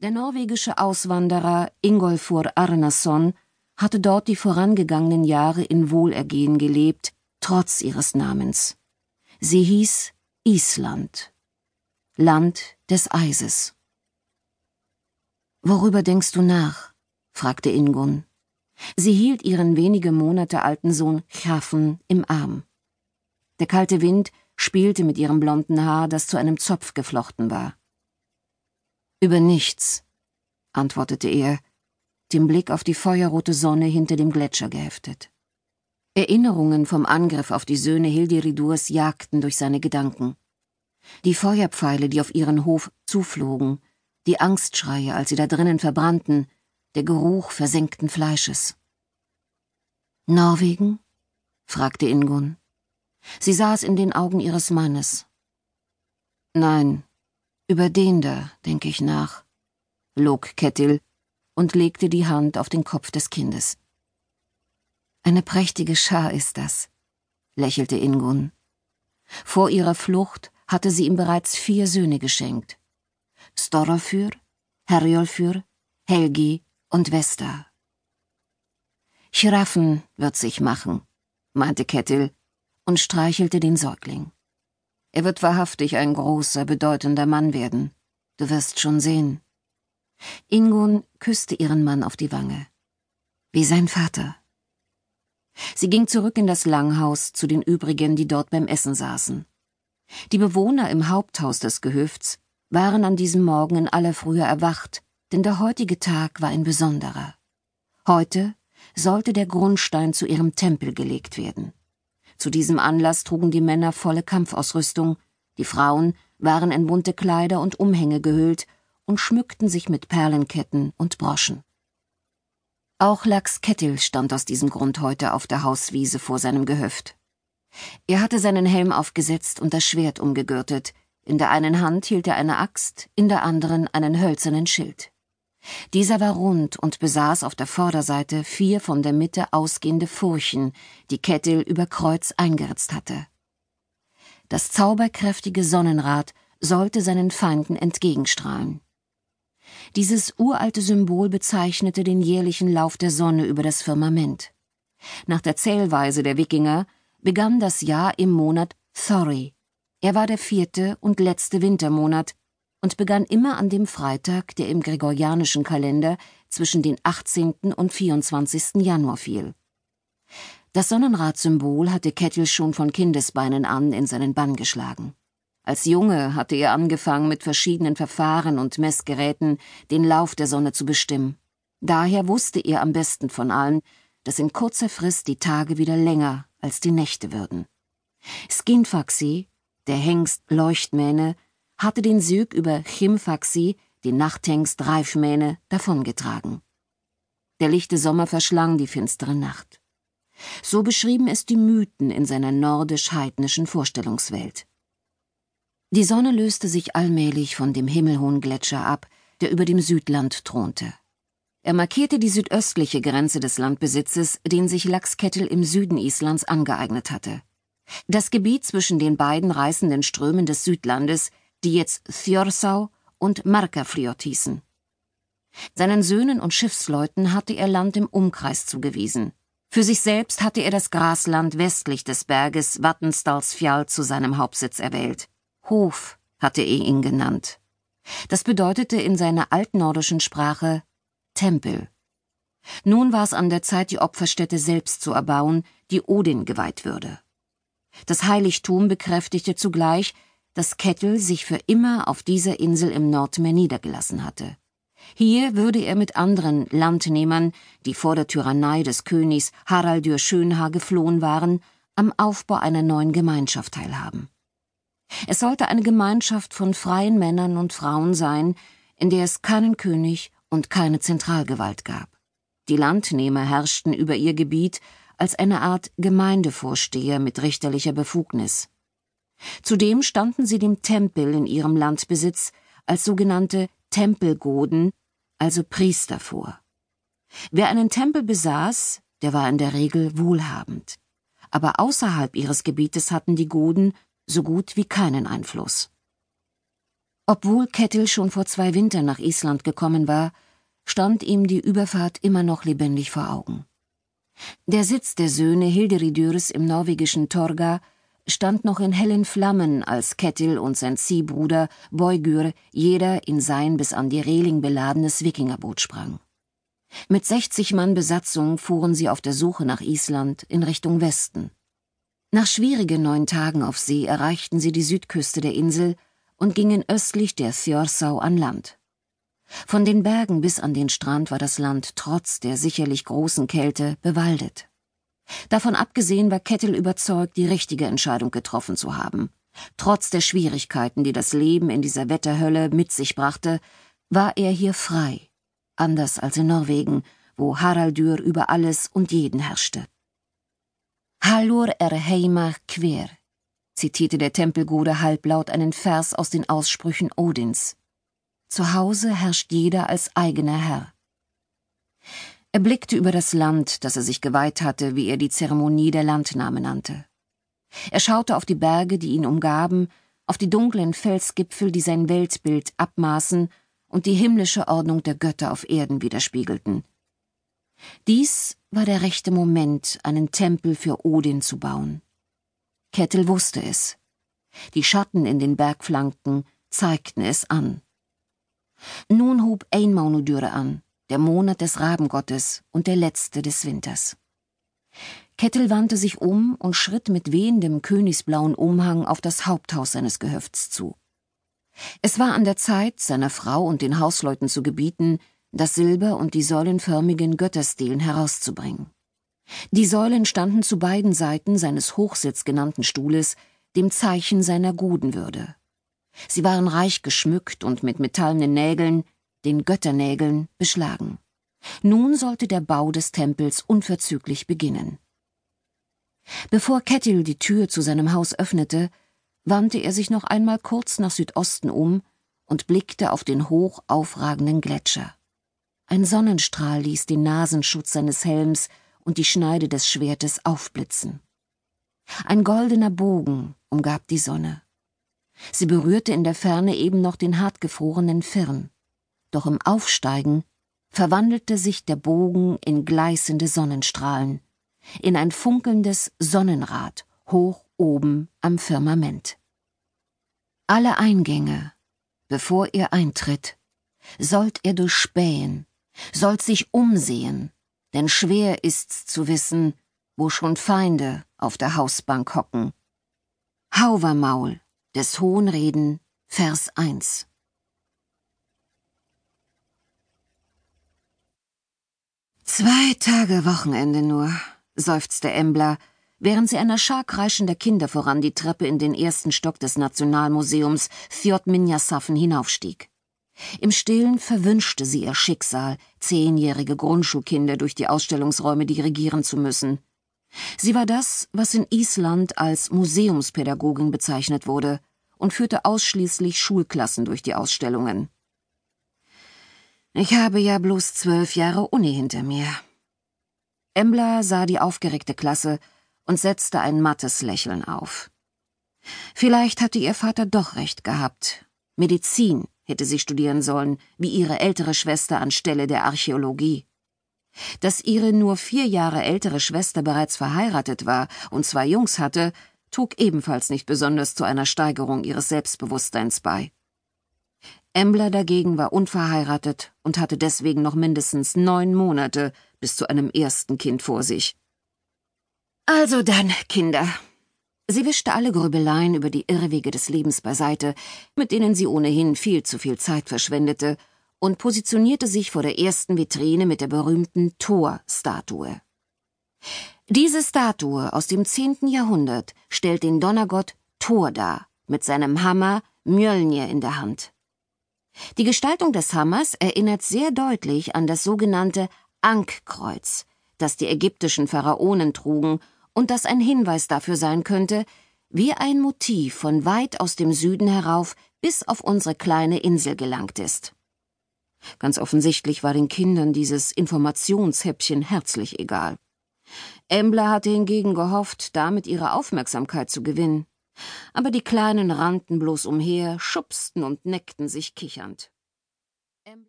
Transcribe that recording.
Der norwegische Auswanderer Ingolfur Arnason hatte dort die vorangegangenen Jahre in Wohlergehen gelebt, trotz ihres Namens. Sie hieß Island. Land des Eises. Worüber denkst du nach? fragte Ingun. Sie hielt ihren wenige Monate alten Sohn Chaffen im Arm. Der kalte Wind spielte mit ihrem blonden Haar, das zu einem Zopf geflochten war. Über nichts, antwortete er, den Blick auf die feuerrote Sonne hinter dem Gletscher geheftet. Erinnerungen vom Angriff auf die Söhne Hildiridurs jagten durch seine Gedanken. Die Feuerpfeile, die auf ihren Hof zuflogen, die Angstschreie, als sie da drinnen verbrannten, der Geruch versenkten Fleisches. Norwegen? fragte Ingun. Sie sah es in den Augen ihres Mannes. Nein, über den da denke ich nach, log Kettil und legte die Hand auf den Kopf des Kindes. Eine prächtige Schar ist das, lächelte Ingun. Vor ihrer Flucht hatte sie ihm bereits vier Söhne geschenkt. Storrofyr, Herjolfyr, Helgi und Vesta. Chiraffen wird sich machen, meinte Kettil und streichelte den Säugling. Er wird wahrhaftig ein großer, bedeutender Mann werden. Du wirst schon sehen. Ingun küsste ihren Mann auf die Wange. Wie sein Vater. Sie ging zurück in das Langhaus zu den übrigen, die dort beim Essen saßen. Die Bewohner im Haupthaus des Gehöfts waren an diesem Morgen in aller Frühe erwacht, denn der heutige Tag war ein besonderer. Heute sollte der Grundstein zu ihrem Tempel gelegt werden. Zu diesem Anlass trugen die Männer volle Kampfausrüstung, die Frauen waren in bunte Kleider und Umhänge gehüllt und schmückten sich mit Perlenketten und Broschen. Auch Lax Kettil stand aus diesem Grund heute auf der Hauswiese vor seinem Gehöft. Er hatte seinen Helm aufgesetzt und das Schwert umgegürtet, in der einen Hand hielt er eine Axt, in der anderen einen hölzernen Schild. Dieser war rund und besaß auf der Vorderseite vier von der Mitte ausgehende Furchen, die Kettil über Kreuz eingeritzt hatte. Das zauberkräftige Sonnenrad sollte seinen Feinden entgegenstrahlen. Dieses uralte Symbol bezeichnete den jährlichen Lauf der Sonne über das Firmament. Nach der Zählweise der Wikinger begann das Jahr im Monat Thori. Er war der vierte und letzte Wintermonat, und begann immer an dem Freitag, der im gregorianischen Kalender zwischen den 18. und 24. Januar fiel. Das Sonnenradsymbol hatte Kettel schon von Kindesbeinen an in seinen Bann geschlagen. Als Junge hatte er angefangen, mit verschiedenen Verfahren und Messgeräten den Lauf der Sonne zu bestimmen. Daher wusste er am besten von allen, dass in kurzer Frist die Tage wieder länger als die Nächte würden. Skinfaxi, der Hengst Leuchtmähne, hatte den Süg über Chimfaxi, den Nachthengst Reifmähne, davongetragen. Der lichte Sommer verschlang die finstere Nacht. So beschrieben es die Mythen in seiner nordisch-heidnischen Vorstellungswelt. Die Sonne löste sich allmählich von dem himmelhohen Gletscher ab, der über dem Südland thronte. Er markierte die südöstliche Grenze des Landbesitzes, den sich Lachskettel im Süden Islands angeeignet hatte. Das Gebiet zwischen den beiden reißenden Strömen des Südlandes die jetzt Thjorsau und Markafliot hießen. Seinen Söhnen und Schiffsleuten hatte er Land im Umkreis zugewiesen. Für sich selbst hatte er das Grasland westlich des Berges Vatnsdalsfjall zu seinem Hauptsitz erwählt. Hof hatte er ihn genannt. Das bedeutete in seiner altnordischen Sprache Tempel. Nun war es an der Zeit, die Opferstätte selbst zu erbauen, die Odin geweiht würde. Das Heiligtum bekräftigte zugleich, dass Kettel sich für immer auf dieser Insel im Nordmeer niedergelassen hatte. Hier würde er mit anderen Landnehmern, die vor der Tyrannei des Königs Haraldur Schönhaar geflohen waren, am Aufbau einer neuen Gemeinschaft teilhaben. Es sollte eine Gemeinschaft von freien Männern und Frauen sein, in der es keinen König und keine Zentralgewalt gab. Die Landnehmer herrschten über ihr Gebiet als eine Art Gemeindevorsteher mit richterlicher Befugnis. Zudem standen sie dem Tempel in ihrem Landbesitz als sogenannte Tempelgoden, also Priester vor. Wer einen Tempel besaß, der war in der Regel wohlhabend. Aber außerhalb ihres Gebietes hatten die Goden so gut wie keinen Einfluss. Obwohl Kettil schon vor zwei Wintern nach Island gekommen war, stand ihm die Überfahrt immer noch lebendig vor Augen. Der Sitz der Söhne Hilderidürs im norwegischen Torga stand noch in hellen Flammen, als Kettil und sein Ziehbruder Boygür jeder in sein bis an die Reling beladenes Wikingerboot sprang. Mit 60 Mann Besatzung fuhren sie auf der Suche nach Island in Richtung Westen. Nach schwierigen neun Tagen auf See erreichten sie die Südküste der Insel und gingen östlich der Thjorsau an Land. Von den Bergen bis an den Strand war das Land trotz der sicherlich großen Kälte bewaldet. Davon abgesehen war Kettel überzeugt, die richtige Entscheidung getroffen zu haben. Trotz der Schwierigkeiten, die das Leben in dieser Wetterhölle mit sich brachte, war er hier frei, anders als in Norwegen, wo Haraldur über alles und jeden herrschte. Hallur er heima quer, zitierte der Tempelgode halblaut einen Vers aus den Aussprüchen Odins. Zu Hause herrscht jeder als eigener Herr. Er blickte über das Land, das er sich geweiht hatte, wie er die Zeremonie der Landnahme nannte. Er schaute auf die Berge, die ihn umgaben, auf die dunklen Felsgipfel, die sein Weltbild abmaßen und die himmlische Ordnung der Götter auf Erden widerspiegelten. Dies war der rechte Moment, einen Tempel für Odin zu bauen. Kettel wusste es. Die Schatten in den Bergflanken zeigten es an. Nun hub Einmaunudüre an, der Monat des Rabengottes und der letzte des Winters. Kettel wandte sich um und schritt mit wehendem königsblauen Umhang auf das Haupthaus seines Gehöfts zu. Es war an der Zeit, seiner Frau und den Hausleuten zu gebieten, das Silber und die säulenförmigen Götterstelen herauszubringen. Die Säulen standen zu beiden Seiten seines Hochsitz genannten Stuhles, dem Zeichen seiner Gudenwürde. Sie waren reich geschmückt und mit metallenen Nägeln, den Götternägeln, beschlagen. Nun sollte der Bau des Tempels unverzüglich beginnen. Bevor Kettil die Tür zu seinem Haus öffnete, wandte er sich noch einmal kurz nach Südosten um und blickte auf den hoch aufragenden Gletscher. Ein Sonnenstrahl ließ den Nasenschutz seines Helms und die Schneide des Schwertes aufblitzen. Ein goldener Bogen umgab die Sonne. Sie berührte in der Ferne eben noch den hartgefrorenen Firn doch im Aufsteigen verwandelte sich der Bogen in gleißende Sonnenstrahlen, in ein funkelndes Sonnenrad hoch oben am Firmament. Alle Eingänge, bevor ihr eintritt, sollt ihr durchspähen, sollt sich umsehen, denn schwer ist's zu wissen, wo schon Feinde auf der Hausbank hocken. Hauvermaul des Hohenreden, Vers 1 Zwei Tage Wochenende nur, seufzte Embla, während sie einer Schar kreischender Kinder voran die Treppe in den ersten Stock des Nationalmuseums Fjord Minjasaffen hinaufstieg. Im Stillen verwünschte sie ihr Schicksal, zehnjährige Grundschulkinder durch die Ausstellungsräume dirigieren zu müssen. Sie war das, was in Island als Museumspädagogin bezeichnet wurde und führte ausschließlich Schulklassen durch die Ausstellungen. Ich habe ja bloß zwölf Jahre Uni hinter mir. Embla sah die aufgeregte Klasse und setzte ein mattes Lächeln auf. Vielleicht hatte ihr Vater doch recht gehabt. Medizin hätte sie studieren sollen, wie ihre ältere Schwester anstelle der Archäologie. Dass ihre nur vier Jahre ältere Schwester bereits verheiratet war und zwei Jungs hatte, trug ebenfalls nicht besonders zu einer Steigerung ihres Selbstbewusstseins bei. Embler dagegen war unverheiratet und hatte deswegen noch mindestens neun Monate bis zu einem ersten Kind vor sich. Also dann, Kinder. Sie wischte alle Grübeleien über die Irrwege des Lebens beiseite, mit denen sie ohnehin viel zu viel Zeit verschwendete, und positionierte sich vor der ersten Vitrine mit der berühmten Thor-Statue. Diese Statue aus dem zehnten Jahrhundert stellt den Donnergott Thor dar, mit seinem Hammer Mjölnir in der Hand. Die Gestaltung des Hammers erinnert sehr deutlich an das sogenannte Ankkreuz, das die ägyptischen Pharaonen trugen und das ein Hinweis dafür sein könnte, wie ein Motiv von weit aus dem Süden herauf bis auf unsere kleine Insel gelangt ist. Ganz offensichtlich war den Kindern dieses Informationshäppchen herzlich egal. Embler hatte hingegen gehofft, damit ihre Aufmerksamkeit zu gewinnen. Aber die Kleinen rannten bloß umher, schubsten und neckten sich kichernd.